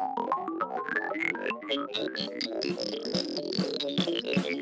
I'm sorry.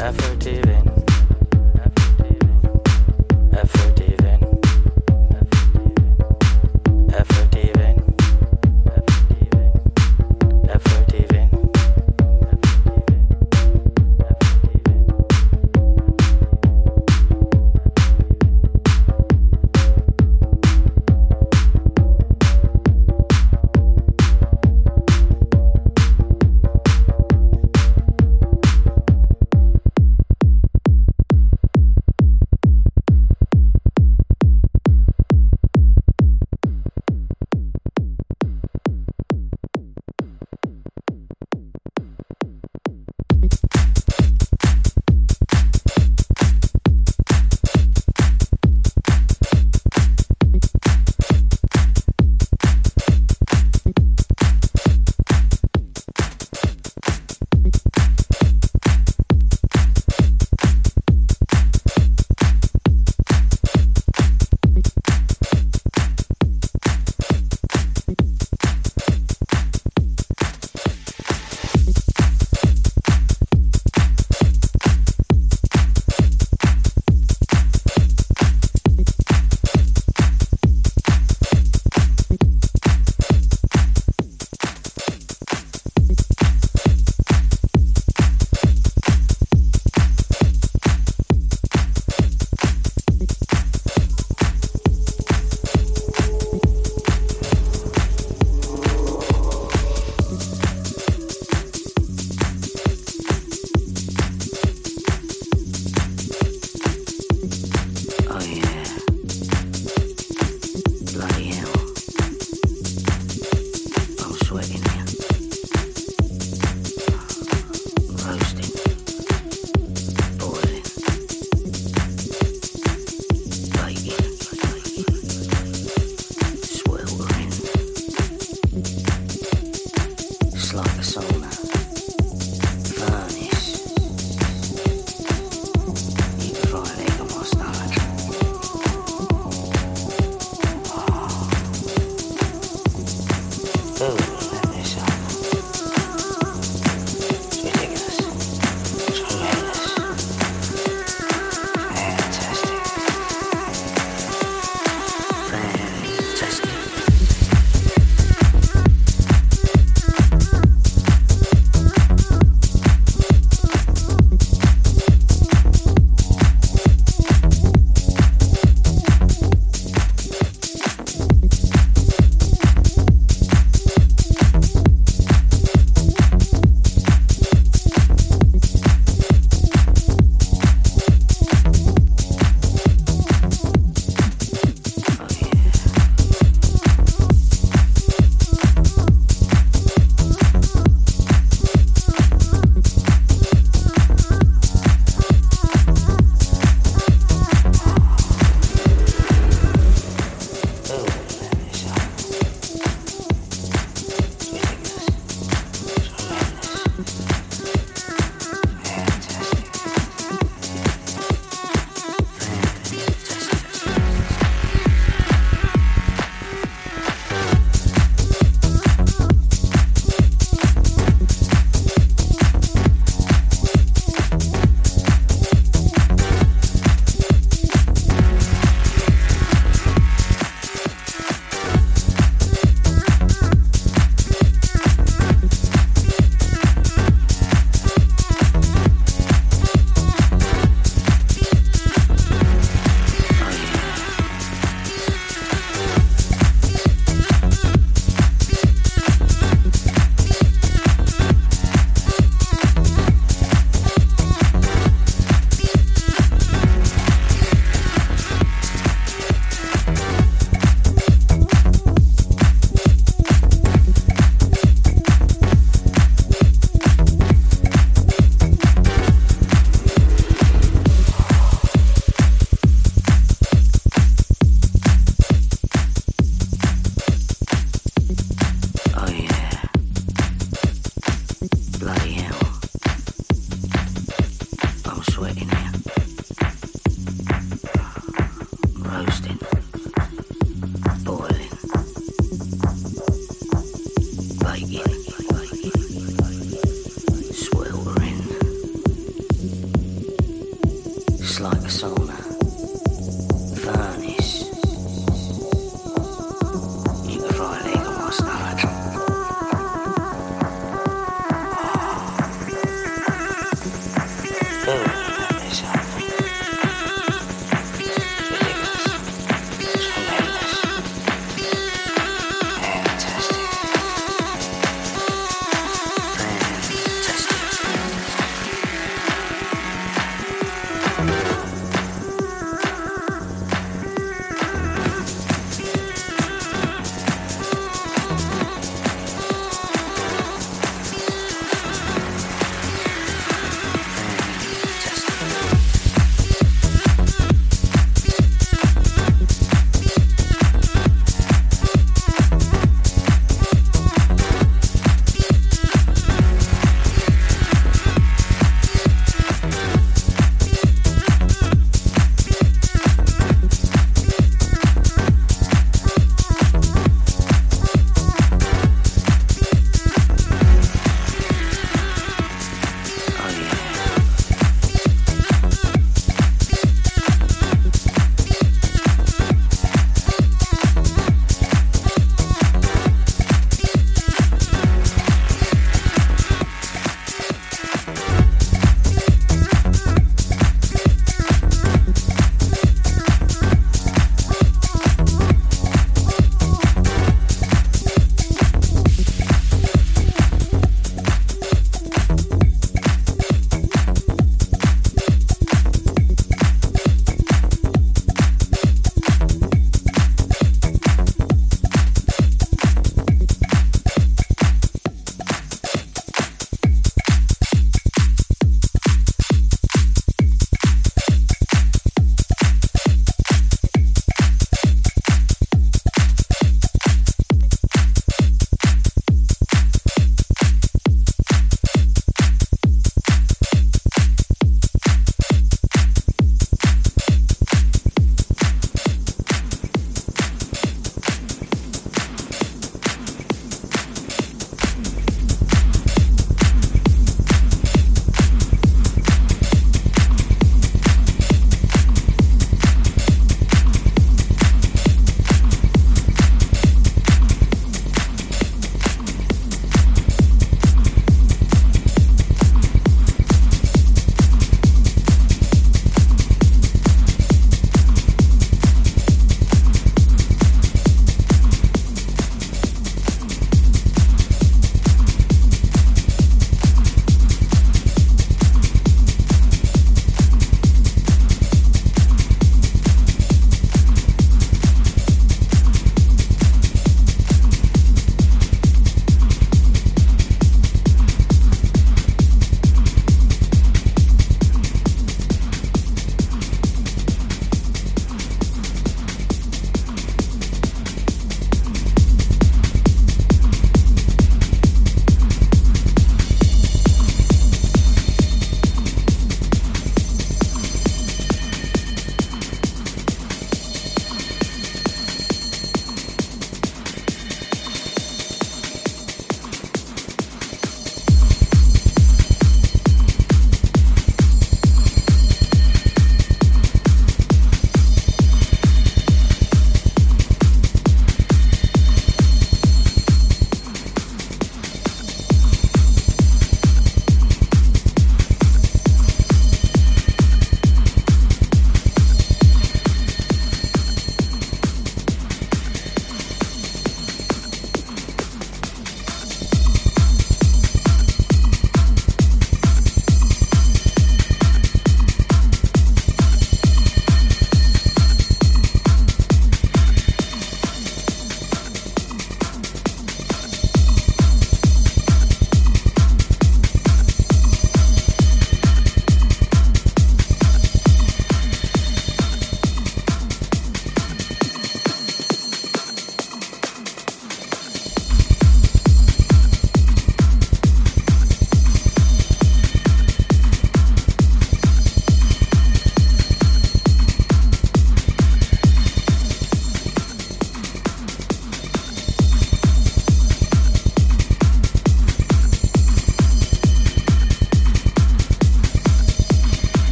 Erfüllt